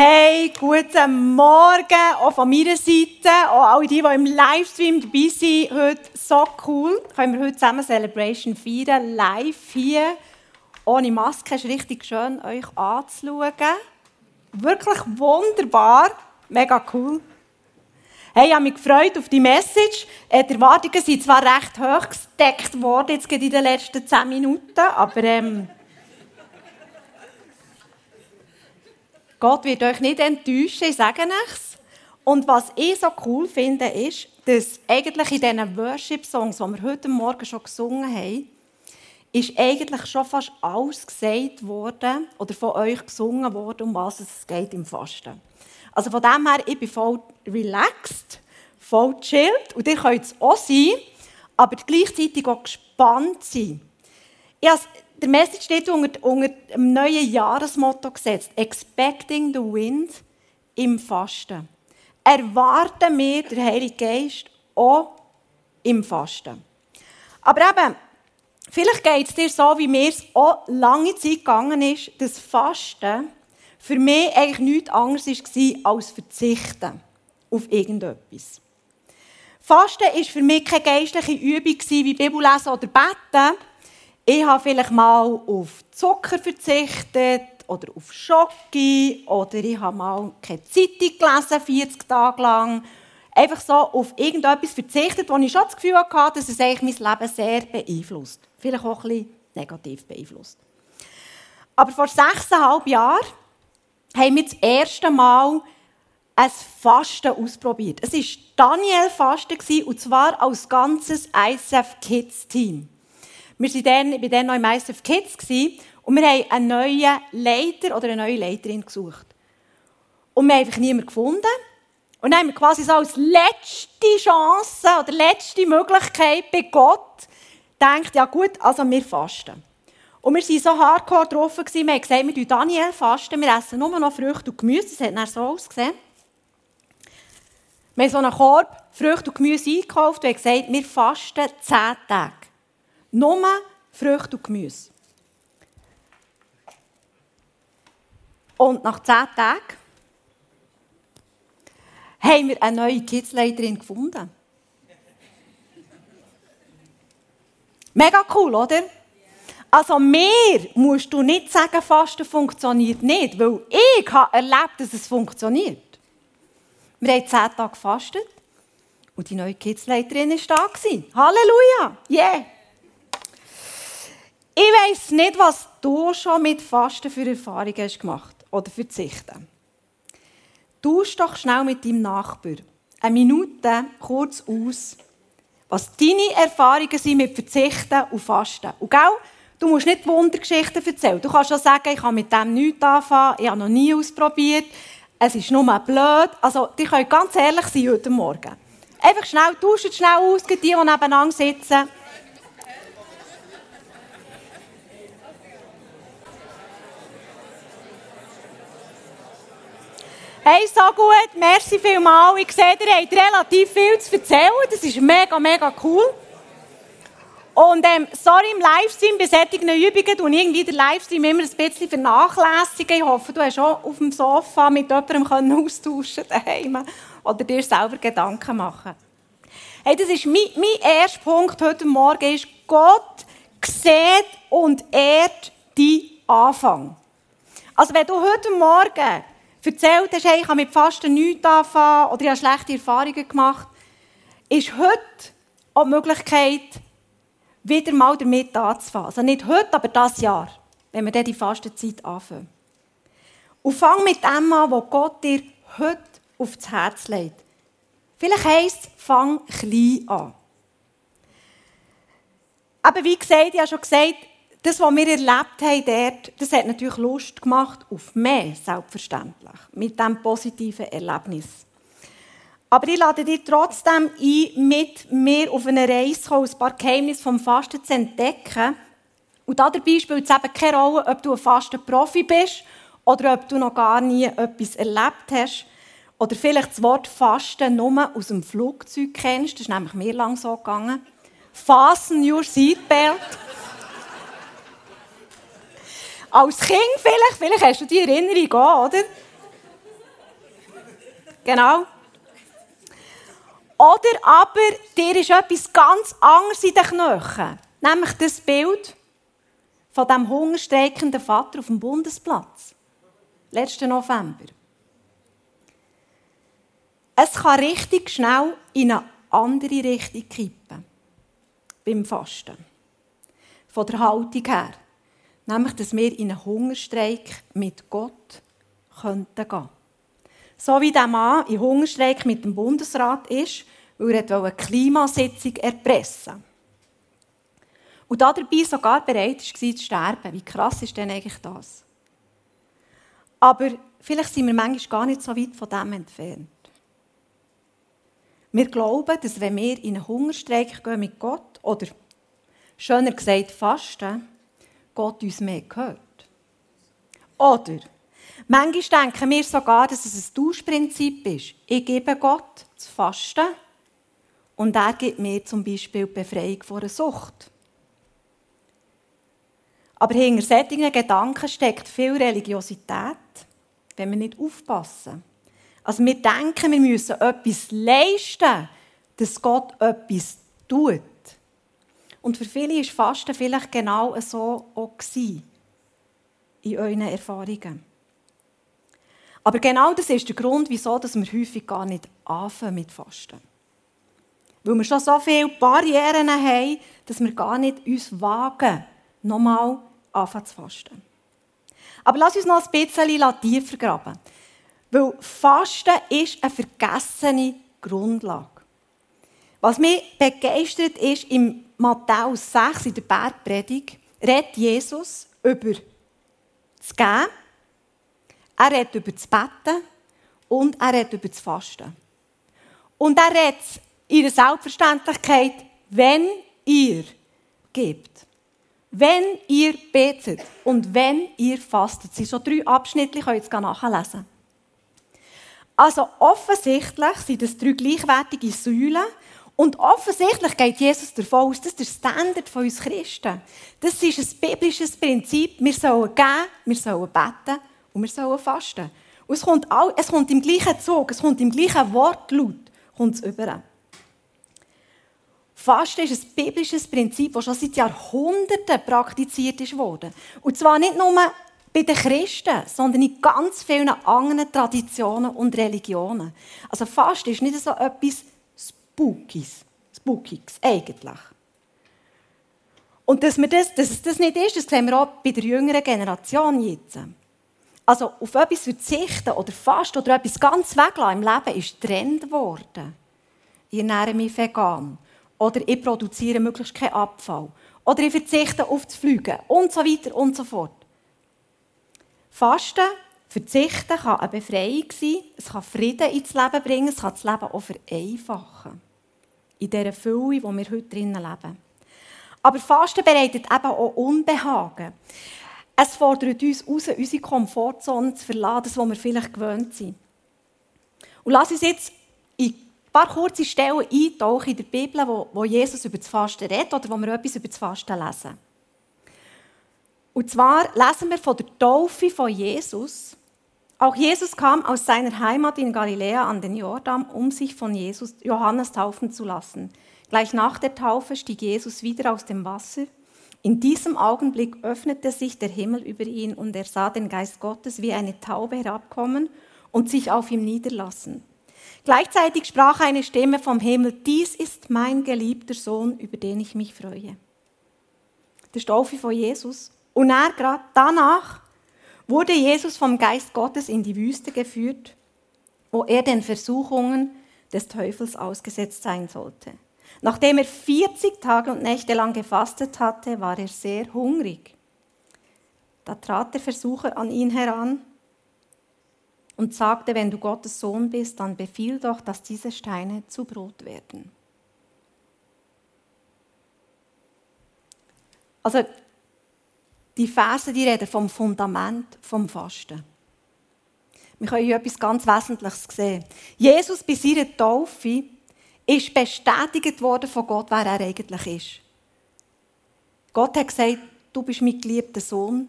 Hey, guten Morgen, auch von meiner Seite, auch alle die, die im Livestream dabei sind, heute so cool. Können wir heute zusammen Celebration feiern, live hier, ohne Maske, ist richtig schön, euch anzuschauen. Wirklich wunderbar, mega cool. Hey, ich habe mich gefreut auf die Message. Die Erwartungen sind zwar recht hoch gesteckt worden, jetzt in den letzten 10 Minuten, aber ähm, Gott wird euch nicht enttäuschen, ich sage es. Und was ich so cool finde, ist, dass eigentlich in diesen Worship-Songs, die wir heute Morgen schon gesungen haben, ist eigentlich schon fast alles gesagt worden oder von euch gesungen worden, um was es geht im Fasten. Also von dem her, ich bin voll relaxed, voll chillt und ihr könnt es auch sein, aber gleichzeitig auch gespannt sein. Ich der Message steht unter, unter dem neuen Jahresmotto gesetzt: Expecting the Wind im Fasten. Erwarten wir den Heiligen Geist auch im Fasten. Aber eben, vielleicht geht es dir so, wie mir es auch lange Zeit gegangen ist, dass Fasten für mich eigentlich nichts anderes war als Verzichten auf irgendetwas. Fasten war für mich keine geistliche Übung wie Bibellesen oder Beten, ich habe vielleicht mal auf Zucker verzichtet oder auf Schoki oder ich habe mal keine Zeitung gelesen, 40 Tage lang. Einfach so auf irgendetwas verzichtet, wo ich schon das Gefühl hatte, dass es eigentlich mein Leben sehr beeinflusst. Vielleicht auch ein bisschen negativ beeinflusst. Aber vor sechseinhalb Jahren haben wir das erste Mal ein Fasten ausprobiert. Es war Daniel Fasten und zwar als ganzes ISF Kids Team. Wir waren dann, ich war dann noch im ISF Kids und wir haben einen neuen Leiter oder eine neue Leiterin gesucht. Und wir haben einfach niemanden gefunden. Und dann haben wir quasi so als letzte Chance oder letzte Möglichkeit bei Gott gedacht, ja gut, also wir fasten. Und wir waren so hardcore drauf, wir haben gesagt, wir fasten Daniel fasten, wir essen nur noch Früchte und Gemüse, das hat dann so ausgesehen. Wir haben so einen Korb Früchte und Gemüse eingekauft und haben gesagt, wir fasten zehn Tage. Nur Früchte und Gemüse. Und nach zehn Tagen haben wir eine neue Kidsleiterin gefunden. Mega cool, oder? Also mir musst du nicht sagen, Fasten funktioniert nicht, weil ich habe erlebt, dass es funktioniert. Wir haben zehn Tage gefastet und die neue Kidsleiterin war da. Halleluja! Yeah! Ich weiss nicht, was du schon mit Fasten für Erfahrungen hast gemacht oder verzichten. Tausch doch schnell mit deinem Nachbar eine Minute kurz aus, was deine Erfahrungen sind mit Verzichten und Fasten. Und gell, du musst nicht Wundergeschichten erzählen. Du kannst schon sagen, ich habe mit dem nichts anfangen, ich habe noch nie ausprobiert, es ist nur blöd. Also, die können ganz ehrlich sein heute Morgen. Einfach schnell, tauscht schnell aus, die, die nebeneinander sitzen. Hey, so gut, merci vielmals. Ich sehe, ihr habt relativ viel zu erzählen. Das ist mega, mega cool. Und ähm, sorry, im Livestream, bei solchen Übungen ich irgendwie den Livestream immer ein bisschen vernachlässigen. Ich hoffe, du hast auch auf dem Sofa mit jemandem austauschen daheim oder dir selber Gedanken machen Hey, das ist mein, mein erster Punkt heute Morgen, ist, Gott sieht und ehrt deinen Anfang. Also wenn du heute Morgen erzählt hast, hey, ich habe mit Fasten nichts anfangen oder ich habe schlechte Erfahrungen gemacht, ist heute auch die Möglichkeit, wieder mal damit anzufangen. Also nicht heute, aber das Jahr, wenn wir dann die Fastenzeit anfangen. Und fang mit dem an, was Gott dir heute aufs Herz legt. Vielleicht heisst es, fang klein an. Aber wie gesagt, ich habe schon gesagt, das, was wir erlebt haben dort, das hat natürlich Lust gemacht auf mehr, selbstverständlich, mit diesem positiven Erlebnis. Aber ich lade dich trotzdem ein, mit mir auf eine Reise zu kommen, ein paar Geheimnisse vom Fasten zu entdecken. Und dabei spielt es eben keine Rolle, ob du ein Fasten-Profi bist oder ob du noch gar nie etwas erlebt hast. Oder vielleicht das Wort Fasten nur aus dem Flugzeug kennst. Das ist nämlich mir lang so gegangen. Fasten your seatbelt. Als Kind vielleicht, vielleicht hast du die Erinnerung auch, oder? Genau. Oder aber dir ist etwas ganz anderes in den Knochen. Nämlich das Bild von dem hungerstreikenden Vater auf dem Bundesplatz. Letzten November. Es kann richtig schnell in eine andere Richtung kippen. Beim Fasten. Von der Haltung her. Nämlich, dass wir in einen Hungerstreik mit Gott könnten gehen. So wie der Mann in Hungerstreik mit dem Bundesrat ist, weil er eine Klimasitzung erpressen Und dabei sogar bereit war, zu sterben. Wie krass ist denn eigentlich das? Aber vielleicht sind wir manchmal gar nicht so weit von dem entfernt. Wir glauben, dass wenn wir in einen Hungerstreik gehen mit Gott, oder schöner gesagt fasten, Gott uns mehr gehört. Oder manchmal denken wir sogar, dass es ein Tauschprinzip ist. Ich gebe Gott zu fasten und er gibt mir zum Beispiel die Befreiung vor einer Sucht. Aber hinter solchen Gedanken steckt viel Religiosität, wenn wir nicht aufpassen. Also wir denken, wir müssen etwas leisten, dass Gott etwas tut. Und für viele war Fasten vielleicht genau so auch in euren Erfahrungen. Aber genau das ist der Grund, wieso wir häufig gar nicht anfangen mit Fasten. Weil wir schon so viele Barrieren haben, dass wir gar nicht uns wagen, nochmal anfangen zu fasten. Aber lass uns noch ein bisschen tiefer graben. Weil Fasten ist eine vergessene Grundlage. Was mich begeistert ist, im Matthäus 6, in der Bergpredigt, redet Jesus über das Geben, er redet über das Betten und er redet über das Fasten. Und er redet in der Selbstverständlichkeit, wenn ihr gebt, wenn ihr betet und wenn ihr fastet. Das sind so drei Abschnitte, ich kann jetzt nachlesen. Also offensichtlich sind das drei gleichwertige Säulen. Und offensichtlich geht Jesus davon aus, das ist der Standard von uns Christen. Das ist ein biblisches Prinzip. Wir sollen geben, wir sollen beten und wir sollen fasten. Und es kommt, all, es kommt im gleichen Zug, es kommt im gleichen Wortlaut kommt es über. Fasten ist ein biblisches Prinzip, das schon seit Jahrhunderten praktiziert wurde. Und zwar nicht nur bei den Christen, sondern in ganz vielen anderen Traditionen und Religionen. Also Fasten ist nicht so etwas Spookies, Spookiges eigentlich. Und dass, wir das, dass es das nicht ist, das sehen wir auch bei der jüngeren Generation jetzt. Also auf etwas verzichten oder fasten oder etwas ganz weglassen im Leben ist Trend geworden. Ich ernähre mich vegan. Oder ich produziere möglichst keinen Abfall. Oder ich verzichte auf das Fliegen. Und so weiter und so fort. Fasten, Verzichten kann eine Befreiung sein, es kann Frieden ins Leben bringen, es kann das Leben auch vereinfachen. In dieser Fülle, in der wir heute drinnen leben. Aber Fasten bereitet eben auch Unbehagen. Es fordert uns heraus, unsere Komfortzone zu verlassen, das, was wir vielleicht gewöhnt sind. Und lass uns jetzt in ein paar kurze Stellen eintauchen in der Bibel, wo, wo Jesus über das Fasten redet oder wo wir etwas über das Fasten lesen. Und zwar lesen wir von der Taufe von Jesus. Auch Jesus kam aus seiner Heimat in Galiläa an den Jordan, um sich von Jesus, Johannes taufen zu lassen. Gleich nach der Taufe stieg Jesus wieder aus dem Wasser. In diesem Augenblick öffnete sich der Himmel über ihn und er sah den Geist Gottes wie eine Taube herabkommen und sich auf ihm niederlassen. Gleichzeitig sprach eine Stimme vom Himmel, dies ist mein geliebter Sohn, über den ich mich freue. Der Taufe von Jesus und er gerade danach wurde Jesus vom Geist Gottes in die Wüste geführt, wo er den Versuchungen des Teufels ausgesetzt sein sollte. Nachdem er 40 Tage und Nächte lang gefastet hatte, war er sehr hungrig. Da trat der Versucher an ihn heran und sagte, wenn du Gottes Sohn bist, dann befiehl doch, dass diese Steine zu Brot werden. Also die Verse, die reden vom Fundament vom Fasten. Wir können hier etwas ganz Wesentliches sehen. Jesus bei seiner Taufe ist bestätigt worden von Gott, wer er eigentlich ist. Gott hat gesagt, du bist mein geliebter Sohn,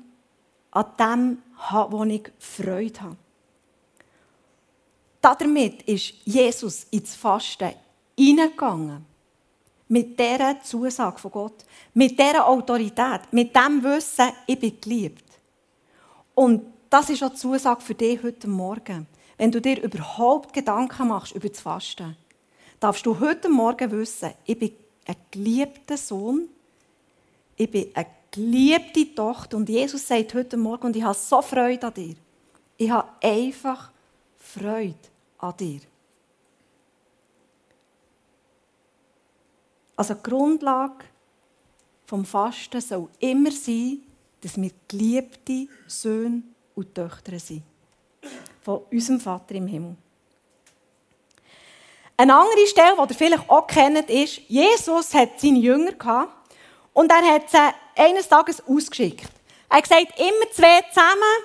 an dem, wo ich Freude habe. damit ist Jesus ins Fasten hineingegangen. Mit dieser Zusage von Gott, mit dieser Autorität, mit dem Wissen, ich bin geliebt. Und das ist auch die Zusage für dich heute Morgen. Wenn du dir überhaupt Gedanken machst über das Fasten, darfst du heute Morgen wissen, ich bin ein geliebter Sohn, ich bin eine geliebte Tochter und Jesus sagt heute Morgen, und ich habe so Freude an dir. Ich habe einfach Freude an dir. Also die Grundlage vom Fasten soll immer sein, dass wir geliebte Söhne und Töchter sind. Von unserem Vater im Himmel. Eine andere Stelle, die ihr vielleicht auch kennt, ist, Jesus hat seine Jünger gehabt und er hat sie eines Tages ausgeschickt. Er hat gesagt, immer zwei zusammen,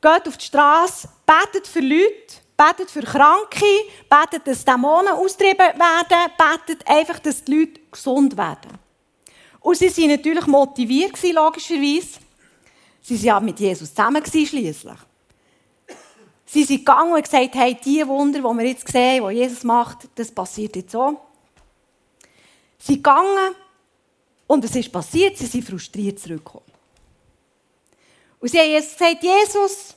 geht auf die Straße, betet für Leute, betet für Kranke, betet, dass Dämonen austrieben werden, betet einfach, dass die Leute gesund werden. Und sie waren natürlich motiviert, logischerweise. Sie waren ja mit Jesus zusammen schliesslich. Sie sind gegangen und gesagt, hey, die Wunder, die wir jetzt sehen, die Jesus macht, das passiert jetzt so. Sie sind gegangen und es ist passiert, sie sind frustriert zurückgekommen. Und sie haben jetzt gesagt, Jesus,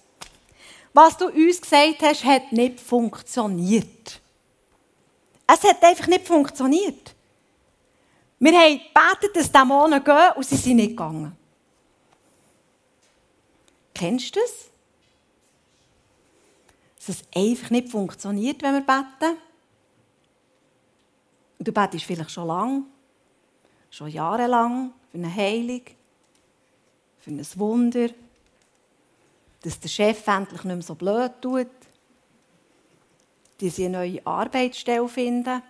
was du uns gesagt hast, hat nicht funktioniert. Es hat einfach nicht funktioniert. Wir haben gebetet, dass Dämonen gehen und sie sind nicht gegangen. Kennst du das? Dass es einfach nicht funktioniert, wenn wir beten. Und du betest vielleicht schon lange, schon jahrelang für eine Heilung, für ein Wunder dass der Chef endlich nicht mehr so blöd tut, dass sie eine neue Arbeitsstelle finden,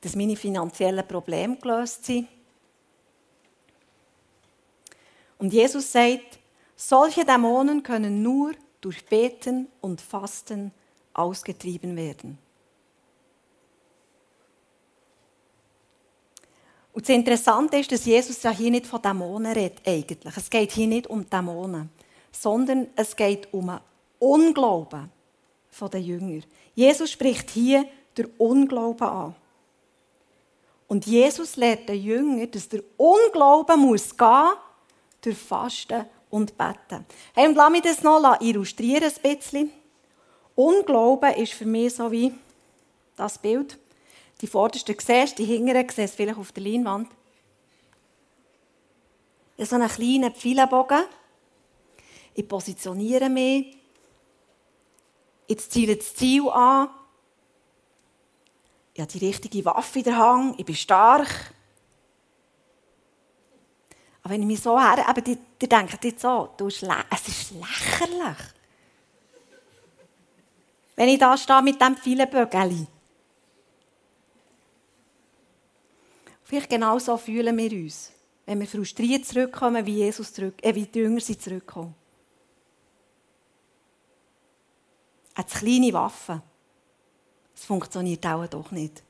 dass meine finanziellen Probleme gelöst sind. Und Jesus sagt, solche Dämonen können nur durch Beten und Fasten ausgetrieben werden. Und das Interessante ist, dass Jesus ja hier nicht von Dämonen redet, eigentlich. Es geht hier nicht um Dämonen, sondern es geht um Unglauben der Jünger. Jesus spricht hier der Unglauben an. Und Jesus lehrt den Jüngern, dass der Unglauben muss gehen durch Fasten und Beten. Hey, und lass mich das noch illustrieren ein bisschen. Unglauben ist für mich so wie das Bild. Die vordersten siehst, die hinteren siehst du vielleicht auf der Leinwand. Ich habe so einen kleinen Pfeilenbogen. Ich positioniere mich. Jetzt ziele das Ziel an. Ich habe die richtige Waffe in der Hand. Ich bin stark. Aber wenn ich mich so her, eben, die, die denken jetzt so, du es ist lächerlich. Wenn ich da stehe mit diesem Pfeilenbögeli. Vielleicht genau so fühlen wir uns, wenn wir frustriert zurückkommen, wie, Jesus zurück, äh, wie die Jünger sind zurückkommen. Eine kleine Waffe. Es funktioniert auch doch nicht.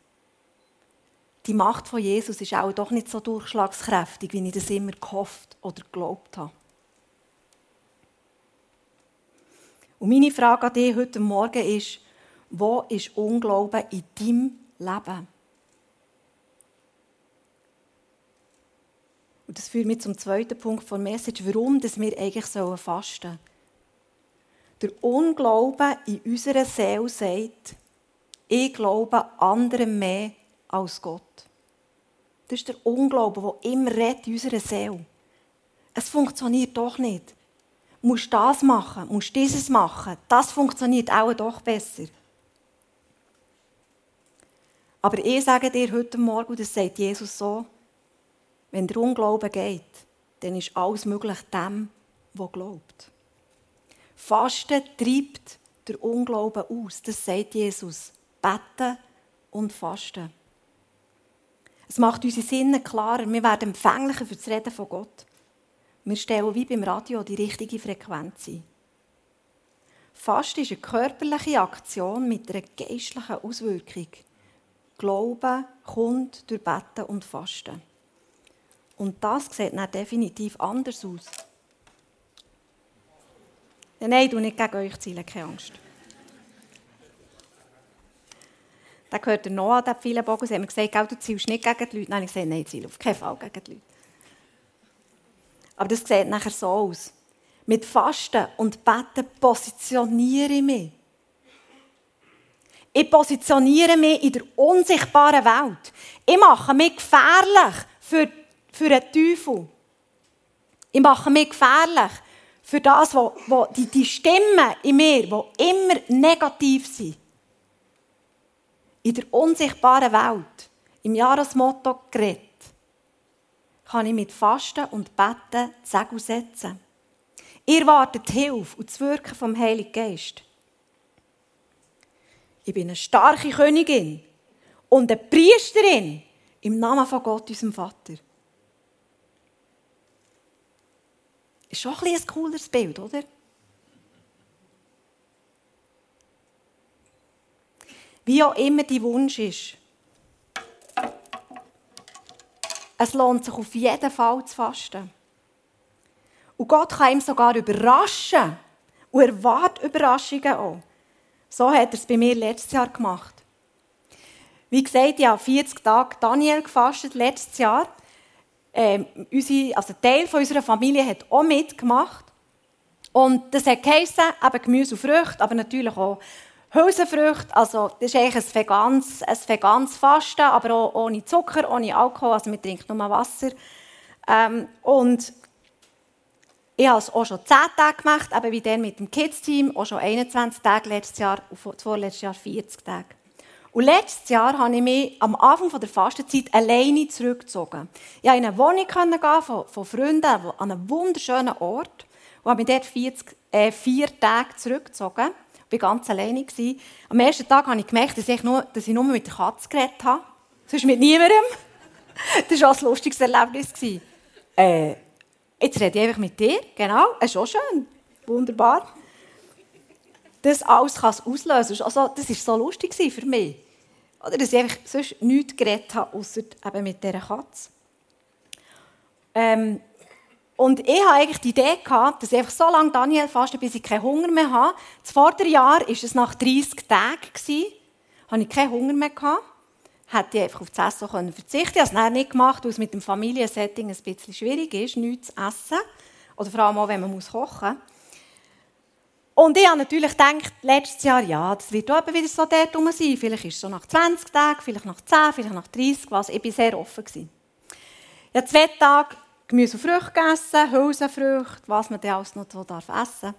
Die Macht von Jesus ist auch doch nicht so durchschlagskräftig, wie ich das immer gehofft oder geglaubt habe. Und meine Frage an dich heute Morgen ist, wo ist Unglauben in deinem Leben? Das führt mich zum zweiten Punkt der Message, warum dass wir eigentlich fasten sollen. Der Unglaube in unserer Seele sagt, ich glaube anderen mehr als Gott. Das ist der Unglaube, der immer in unserer Seele. Es funktioniert doch nicht. Du musst das machen, musst dieses machen. Das funktioniert auch doch besser. Aber ich sage dir heute Morgen, das sagt Jesus so, wenn der Unglaube geht, dann ist alles möglich dem, der glaubt. Fasten treibt der Unglauben aus. Das sagt Jesus. Beten und Fasten. Es macht unsere Sinne klarer. Wir werden empfänglicher für das Reden von Gott. Wir stellen wie beim Radio die richtige Frequenz ein. Fasten ist eine körperliche Aktion mit einer geistlichen Auswirkung. Glauben kommt durch Beten und Fasten. Und das sieht dann definitiv anders aus. Ja, nein, du nicht gegen euch zielen, keine Angst. Dann gehört der Noah, der viele Bogen. Sie haben gesagt, du zielst nicht gegen die Leute. Nein, ich gesagt, nein, ich ziele auf keinen Fall gegen die Leute. Aber das sieht nachher so aus. Mit Fasten und Beten positioniere ich mich. Ich positioniere mich in der unsichtbaren Welt. Ich mache mich gefährlich für die für den Teufel. Ich mache mich gefährlich für das, wo, wo die, die Stimmen in mir, die immer negativ sind. In der unsichtbaren Welt, im Jahresmotto geredet, kann ich mit Fasten und Betten Segel setzen. Ihr wartet Hilfe und das Wirken vom Heiligen Geist. Ich bin eine starke Königin und eine Priesterin im Namen von Gott, unserem Vater. Ist schon ein, ein cooles Bild, oder? Wie auch immer dein Wunsch ist. Es lohnt sich auf jeden Fall zu fasten. Und Gott kann ihm sogar überraschen und erwartet Überraschungen auch. So hat er es bei mir letztes Jahr gemacht. Wie gesagt, ich habe 40 Tage Daniel gefastet letztes Jahr. Ähm, unsere, also ein Teil von unserer Familie hat auch mitgemacht. Und das hat geheissen, eben Gemüse und Früchte, aber natürlich auch Hülsenfrüchte. Also das ist eigentlich ein veganes, ein veganes Fasten, aber auch ohne Zucker, ohne Alkohol. Also man trinkt nur Wasser. Ähm, und ich habe es auch schon 10 Tage gemacht, eben wie der mit dem Kids-Team, auch schon 21 Tage letztes Jahr und vorletztes Jahr 40 Tage. Und letztes Jahr habe ich mich am Anfang der Fastenzeit alleine zurückgezogen. Ich konnte in eine Wohnung gehen von, von Freunden an einem wunderschönen Ort und habe mich dort 40, äh, vier Tage zurückgezogen. Ich war ganz alleine. Am ersten Tag habe ich gemerkt, dass ich nur, dass ich nur mit der Katze geredet habe. Sonst mit niemandem. Das war auch ein lustiges Erlebnis. Äh, Jetzt rede ich einfach mit dir. Genau, es ist auch schön. Wunderbar. Das alles kann es auslösen. Also, das war so lustig für mich. Oder dass ich einfach sonst nichts geredet habe, außer eben mit dieser Katze. Ähm, und ich hatte eigentlich die Idee, gehabt, dass ich einfach so lange Daniel faste, bis ich keinen Hunger mehr habe. Das Vorderjahr war es nach 30 Tagen. Hatte ich keinen Hunger mehr. Gehabt hätte ich einfach auf das Essen können verzichten können. Ich habe es nicht gemacht, weil es mit dem Familiensetting ein bisschen schwierig ist, nichts zu essen. Oder vor allem auch, wenn man kochen muss. Und ich habe natürlich gedacht, letztes Jahr, ja, das wird auch wieder so dort rum sein. Vielleicht ist es so nach 20 Tagen, vielleicht nach 10, vielleicht nach 30, was. Ich war sehr offen. Ich habe zwei Tage Gemüse und Früchte gegessen, Hülsenfrüchte, was man alles noch so essen darf.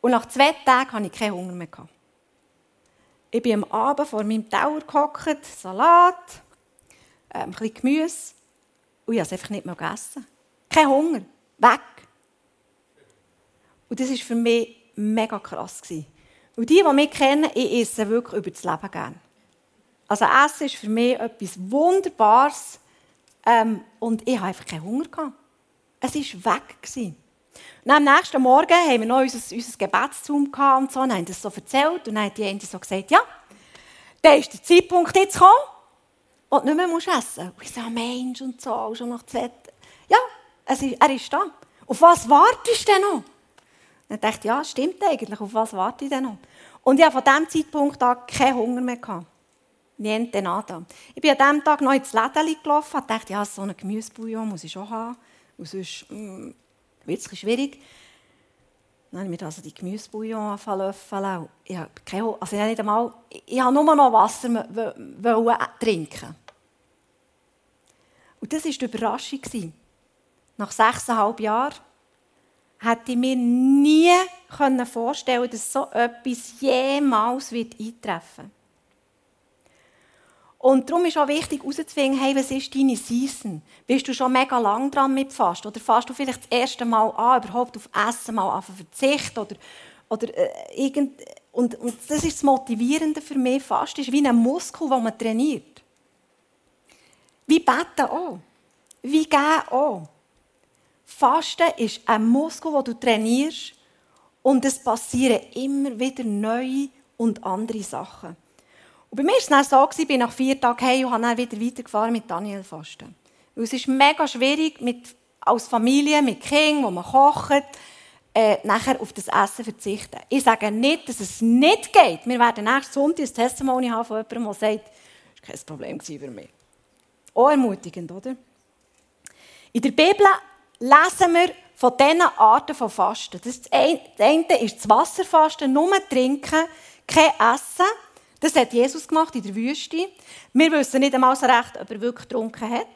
Und nach zwei Tagen hatte ich keinen Hunger mehr. Ich bin am Abend vor meinem Tower gehockt, Salat, äh, ein bisschen Gemüse. Und ich habe es einfach nicht mehr gegessen. Kein Hunger. Weg. Und das war für mich mega krass. Und die, die mich kennen, ich esse wirklich über das Leben gerne. Also Essen ist für mich etwas Wunderbares. Ähm, und ich hatte einfach keinen Hunger. Gehabt. Es war weg. Gewesen. Und am nächsten Morgen haben wir noch unser, unser Gebetszoom und so, und haben das so erzählt. Und dann hat die eine so gesagt, ja, dann ist der Zeitpunkt jetzt gekommen, du nicht mehr musst essen. Und ich so, Mensch, und so, schon nach zwei Ja, ist, er ist da. Auf was wartest du denn noch? Dann dachte ich, ja, stimmt eigentlich, auf was warte ich denn noch? Und ich hatte von diesem Zeitpunkt an keinen Hunger mehr. Gehabt. Niente nada. Ich bin an diesem Tag noch ins Läden gelaufen und dachte, ja, so einen Gemüsebouillon muss ich schon haben. Und sonst mm, wird es schwierig. Dann habe ich mir also die Gemüsebouillon löffeln. Ich habe, also ich, einmal, ich habe nur noch Wasser trinken. Und das war die Überraschung. Nach sechseinhalb Jahren hätte ich mir nie vorstellen dass so etwas jemals eintreffen wird. Und darum ist auch wichtig, herauszufinden, hey, was ist deine Season? Bist du schon mega lang dran mit Fast? Oder fast du vielleicht das erste Mal an, überhaupt auf Essen mal an Verzicht? Oder, oder äh, irgend, und, und das ist das Motivierende für mich. Fast ist wie ein Muskel, den man trainiert. Wie Beten auch. Wie Gehen auch. Fasten ist ein Muskel, den du trainierst und es passieren immer wieder neue und andere Sachen. Und bei mir war es dann so, ich bin nach vier Tagen hey und habe dann wieder weitergefahren mit Daniel Fasten. Weil es ist mega schwierig, mit, als Familie, mit Kindern, wo man kocht, äh, nachher auf das Essen verzichten. Ich sage nicht, dass es nicht geht. Wir werden nächsten Sonntag ein Testimony haben von jemandem, der sagt, das war kein Problem für mich. Auch ermutigend, oder? In der Bibel lesen wir von diesen Arten von Fasten. Das, eine ist das Wasserfasten, nur trinken, kein Essen. Das hat Jesus gemacht in der Wüste. Wir wissen nicht einmal so recht, ob er wirklich getrunken hat.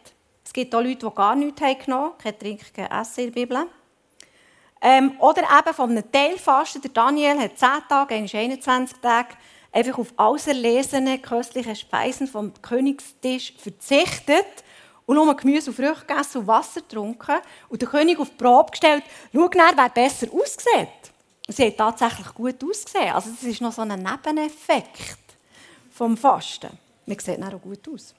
Es gibt auch Leute, die gar nichts haben genommen haben, kein Trinken, kein Essen in der Bibel. Ähm, oder eben von einem Teilfasten. Der Daniel hat 10 Tage, eigentlich 21 Tage, einfach auf auserlesene köstliche Speisen vom Königstisch verzichtet und nur Gemüse und Früchte gegessen und Wasser getrunken und der König auf die Probe gestellt, schau nach, wer besser aussieht. Sie hat tatsächlich gut ausgesehen. Also das ist noch so ein Nebeneffekt vom Fasten. Man sieht dann auch gut aus.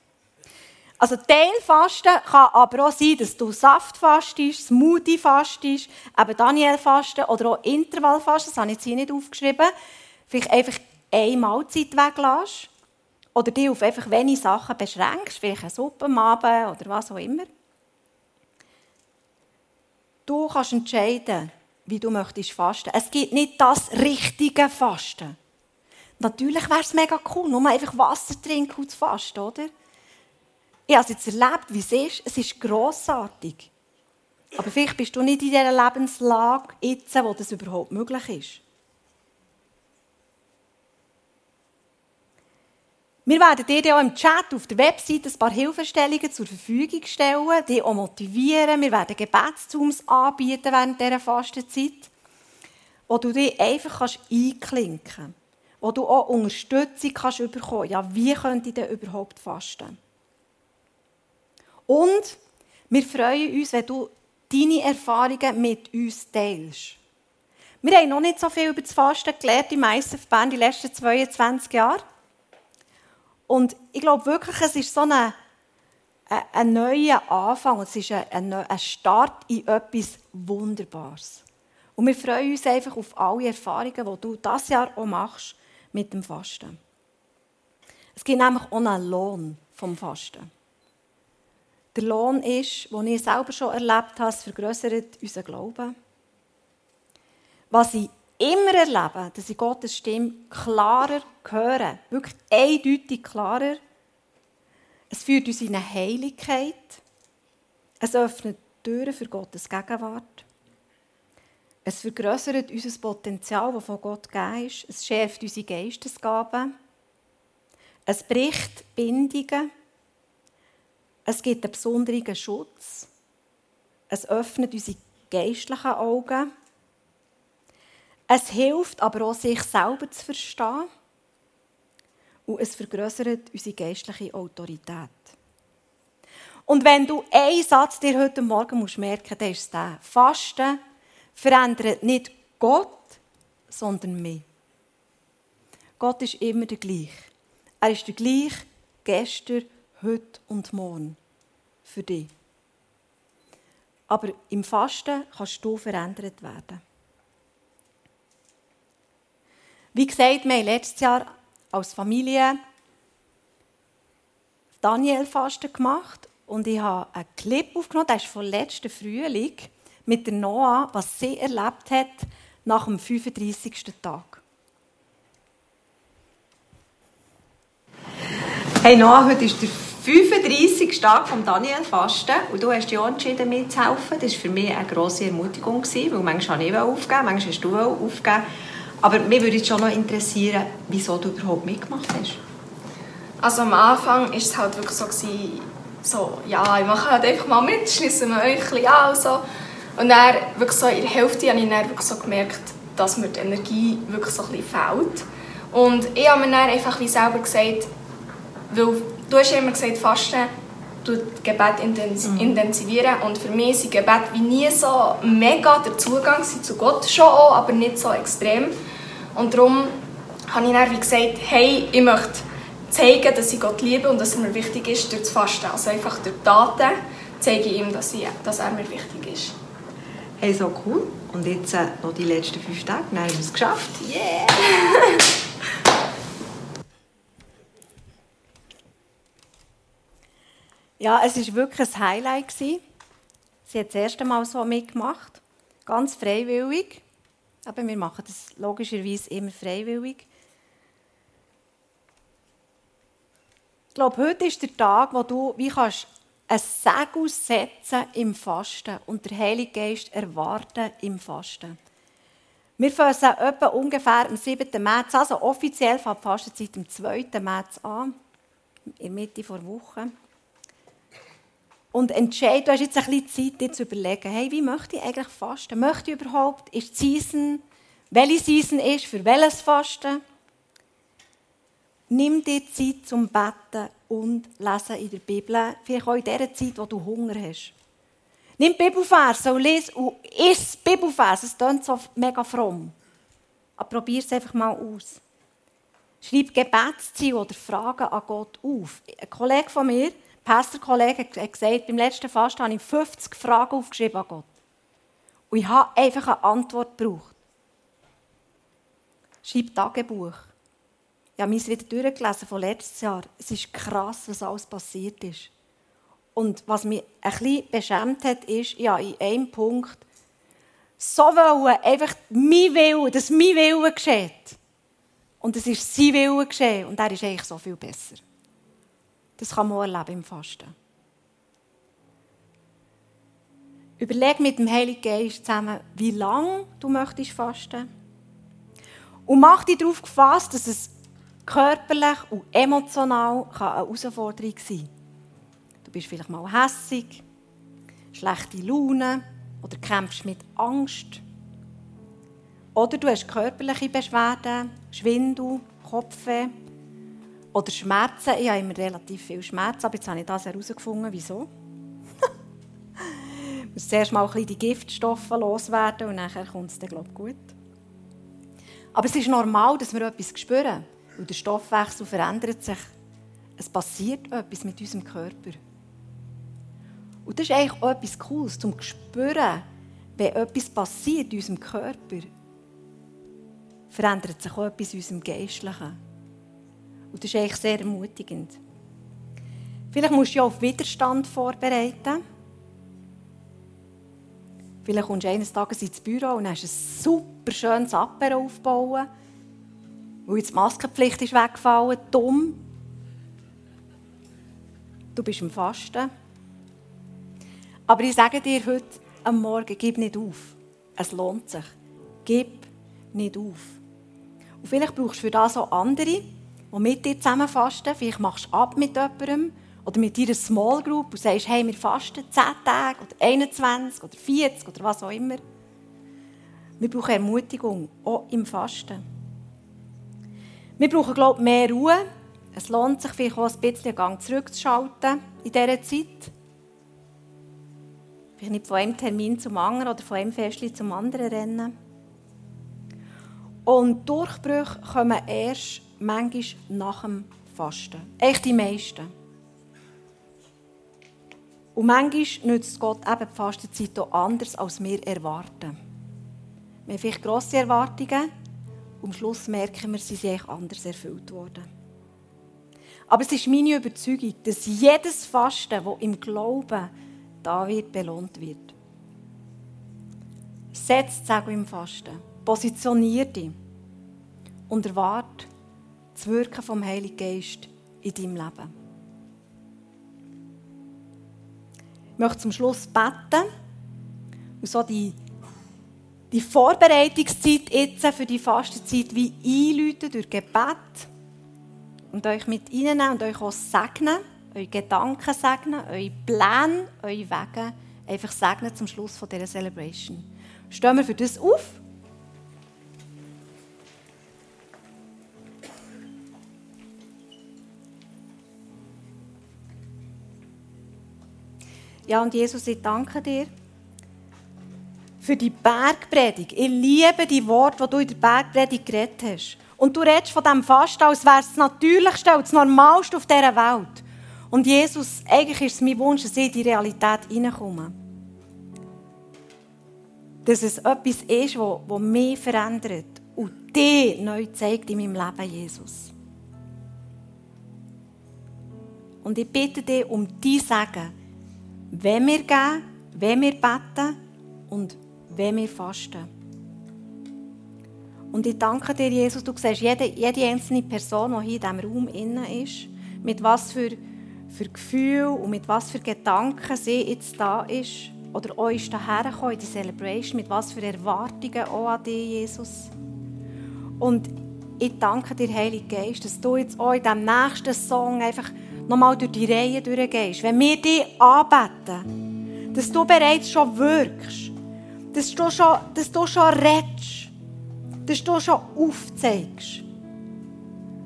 Also Teilfasten kann aber auch sein, dass du Saft fastest, Smoothie fastest, eben Daniel fasten oder auch Intervallfasten, das habe ich jetzt hier nicht aufgeschrieben. Vielleicht einfach eine Mahlzeit weglässt oder dich auf einfach wenige Sachen beschränkst, vielleicht eine Suppe am Abend oder was auch immer. Du kannst entscheiden, wie du möchtest fasten. Es gibt nicht das richtige Fasten. Natürlich wäre es mega cool, nur einfach Wasser trinken und zu fasten, oder? Ich habe es jetzt erlebt, wie es ist. Es ist grossartig. Aber vielleicht bist du nicht in dieser Lebenslage, jetzt, wo das überhaupt möglich ist. Wir werden dir auch im Chat auf der Webseite ein paar Hilfestellungen zur Verfügung stellen, dich auch motivieren. Wir werden Gebetszooms anbieten während dieser Fastenzeit, wo du dich einfach einklinken kannst, wo du auch Unterstützung kannst bekommen Ja, wie könnte ich denn überhaupt fasten? Und wir freuen uns, wenn du deine Erfahrungen mit uns teilst. Wir haben noch nicht so viel über das Fasten gelernt, die meisten Verbände in den letzten 22 Jahren. Und ich glaube wirklich, es ist so ein, ein neuer Anfang. Es ist ein, ein Start in etwas Wunderbares. Und wir freuen uns einfach auf alle Erfahrungen, die du dieses Jahr auch machst mit dem Fasten. Es gibt nämlich auch einen Lohn vom Fasten. Der Lohn ist, den ich selber schon erlebt habe, vergrößert unseren Glauben. Was ich immer erlebe, dass ich Gottes Stimme klarer höre, wirklich eindeutig klarer. Es führt uns in eine Heiligkeit. Es öffnet Türen für Gottes Gegenwart. Es vergrößert unser Potenzial, das von Gott gegeben ist. Es schärft unsere Geistesgaben. Es bricht Bindungen. Es gibt einen besonderen Schutz. Es öffnet unsere geistlichen Augen. Es hilft aber auch, sich selber zu verstehen. Und es vergrößert unsere geistliche Autorität. Und wenn du einen Satz dir heute Morgen musst merken musst, dann ist es der. Fasten verändert nicht Gott, sondern mich. Gott ist immer der gleiche. Er ist der gleiche gestern, heute und morgen für dich. Aber im Fasten kannst du verändert werden. Wie gesagt, wir haben letztes Jahr als Familie Daniel-Fasten gemacht und ich habe einen Clip aufgenommen, der ist vom letzten Frühling, mit der Noah, was sie erlebt hat nach dem 35. Tag. Hey Noah, heute ist der 35. Tag vom Daniel Fasten und du hast dich auch entschieden, mitzuhelfen. Das war für mich eine grosse Ermutigung, weil manchmal habe ich aufgeben, manchmal hast du aufgeben. Aber mich würde schon noch interessieren, wieso du überhaupt mitgemacht hast. Also am Anfang war es halt wirklich so, gewesen, so ja, ich mache halt einfach mal mit, schließen wir euch ein bisschen an und so. Und dann, wirklich so in der Hälfte, habe ich dann wirklich so gemerkt, dass mir die Energie wirklich so ein bisschen fehlt. Und ich habe mir dann einfach wie selber gesagt, weil du hast immer gesagt, Fasten tut Gebet mhm. intensivieren und für mich sind Gebet wie nie so mega der Zugang zu Gott, schon auch, aber nicht so extrem. Und darum habe ich dann wie gesagt, hey, ich möchte zeigen, dass ich Gott liebe und dass er mir wichtig ist durch das Fasten. Also einfach durch Taten zeige ich ihm, dass, ich, dass er mir wichtig ist. Hey, so cool. Und jetzt äh, noch die letzten fünf Tage. Dann haben wir es geschafft. Yeah! ja, es war wirklich ein Highlight. Sie hat das erste Mal so mitgemacht. Ganz freiwillig. Aber wir machen das logischerweise immer freiwillig. Ich glaube, heute ist der Tag, wo du wie kannst ein Segel setzen im Fasten und der Heilige Geist erwarten im Fasten. Wir fangen etwa ungefähr am 7. März, also offiziell fängt die Fastenzeit am 2. März an, in der Mitte der Woche. Und entscheide, du hast jetzt ein bisschen Zeit, dir zu überlegen, hey, wie möchte ich eigentlich fasten? Möchte ich überhaupt? Ist die Season, welche Season ist, für welches Fasten? Nimm dir Zeit zum Betten und Lesen in der Bibel, vielleicht auch in der Zeit, wo du Hunger hast. Nimm Bibelvers und lies und iss Bibelvers. Es klingt so mega fromm. Aber probier es einfach mal aus. Schreib Gebetsziele oder Fragen an Gott auf. Ein Kollege von mir, Pastorkollege, hat gesagt, beim letzten Fast habe ich 50 Fragen aufgeschrieben an Gott. Und ich habe einfach eine Antwort gebraucht. Schreib Tagebuch. Ich habe es wieder durchgelesen von letztes Jahr. Es ist krass, was alles passiert ist. Und was mich ein bisschen beschämt hat, ist, ja, in einem Punkt so wollen, einfach mein Wille, dass mein Wille geschieht. Und es ist sein Wille geschehen und er ist eigentlich so viel besser. Das kann man erleben im Fasten. Überleg mit dem Heiligen Geist zusammen, wie lange du möchtest fasten. Und mach dich darauf gefasst, dass es körperlich und emotional eine Herausforderung sein kann. Du bist vielleicht mal hässig, schlechte Laune oder kämpfst mit Angst. Oder du hast körperliche Beschwerden, Schwindel, Kopfweh oder Schmerzen. Ich habe immer relativ viel Schmerzen, aber jetzt habe ich das herausgefunden. Wieso? ich muss zuerst mal ein bisschen die Giftstoffe loswerden und dann kommt es dann, glaube ich, gut. Aber es ist normal, dass wir etwas spüren. Und der Stoffwechsel verändert sich. Es passiert etwas mit unserem Körper. Und das ist eigentlich auch etwas Cooles, zum zu spüren, wenn etwas passiert in unserem Körper, verändert sich auch etwas in unserem Geistlichen. Und das ist eigentlich sehr ermutigend. Vielleicht musst du dich auf Widerstand vorbereiten. Vielleicht kommst du eines Tages ins Büro und hast ein super schönes Apero aufbauen, weil jetzt die Maskenpflicht ist weggefallen. Dumm. Du bist im Fasten. Aber ich sage dir heute am Morgen, gib nicht auf. Es lohnt sich. Gib nicht auf. Und vielleicht brauchst du für das auch andere, die mit dir zusammen fasten. Vielleicht machst du ab mit jemandem oder mit deiner Small Group und sagst, hey, wir fasten 10 Tage oder 21 oder 40 oder was auch immer. Wir brauchen Ermutigung, auch im Fasten. Wir brauchen, glaube ich, mehr Ruhe. Es lohnt sich vielleicht auch ein bisschen einen Gang zurückzuschalten in dieser Zeit. Vielleicht nicht von einem Termin zum anderen oder von einem Festchen zum anderen rennen. Und Durchbrüche kommen erst manchmal nach dem Fasten. Echt die meisten. Und manchmal nützt Gott eben die Fastenzeit auch anders, als wir erwarten. Wir haben vielleicht grosse Erwartungen und am Schluss merken wir, sie sind anders erfüllt worden. Aber es ist meine Überzeugung, dass jedes Fasten, das im Glauben da wird, belohnt wird. Setz Segel im Fasten. Positionier dich. Und erwarte das Wirken vom Heiligen Geist in deinem Leben. Ich möchte zum Schluss beten und so die, die Vorbereitungszeit jetzt für die Fastenzeit wie einläuten durch Gebet und euch mit reinnehmen und euch auch segnen eure Gedanken segnen, eure Pläne, eure Wege einfach segnen zum Schluss von dieser Celebration. Stehen wir für das auf? Ja, und Jesus, ich danke dir für die Bergpredigt. Ich liebe die Worte, die du in der Bergpredigt geredet hast. Und du redest von dem Fasten, als wäre es das Natürlichste und das Normalste auf dieser Welt. Und Jesus, eigentlich ist es mein Wunsch, dass ich in die Realität hineinkomme. Dass es etwas ist, das mich verändert und dich neu zeigt in meinem Leben, Jesus. Und ich bitte dich um die Sagen, wenn wir gehen, wenn wir beten und wenn wir fasten. Und ich danke dir, Jesus, du siehst jede, jede einzelne Person, die hier in diesem Raum innen ist, mit was für, für Gefühl und mit was für Gedanken sie jetzt da ist oder auch ist dahergekommen in die Celebration, mit was für Erwartungen auch an dich, Jesus. Und ich danke dir, Heiliger Geist, dass du jetzt auch in diesem nächsten Song einfach nochmal durch die Reihe durchgehst. Wenn wir dich anbeten, dass du bereits schon wirkst, dass du schon, dass du schon redest, dass du schon aufzeigst,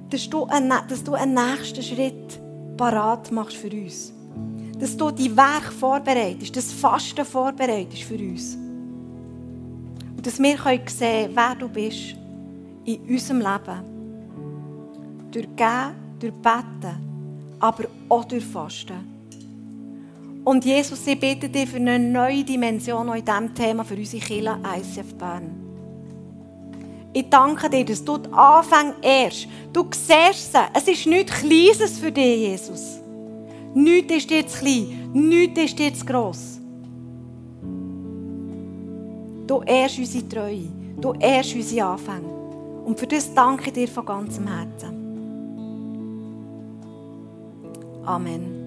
dass du einen, dass du einen nächsten Schritt parat machst für uns. Dass du die Werk vorbereitest, das Fasten vorbereitest für uns. Und dass wir sehen können, wer du bist in unserem Leben. Durch Gehen, durch Beten, aber auch durch Fasten. Und Jesus, ich bitte dich für eine neue Dimension in diesem Thema für unsere Kirche ICF Bern. Ich danke dir, dass du die Anfänge erst. Du siehst sie. Es ist nichts Kleines für dich, Jesus. Nichts ist zu klein. Nichts ist zu gross. Du ehrst unsere Treue. Du ehrst unsere Anfänge. Und für das danke ich dir von ganzem Herzen. Amen.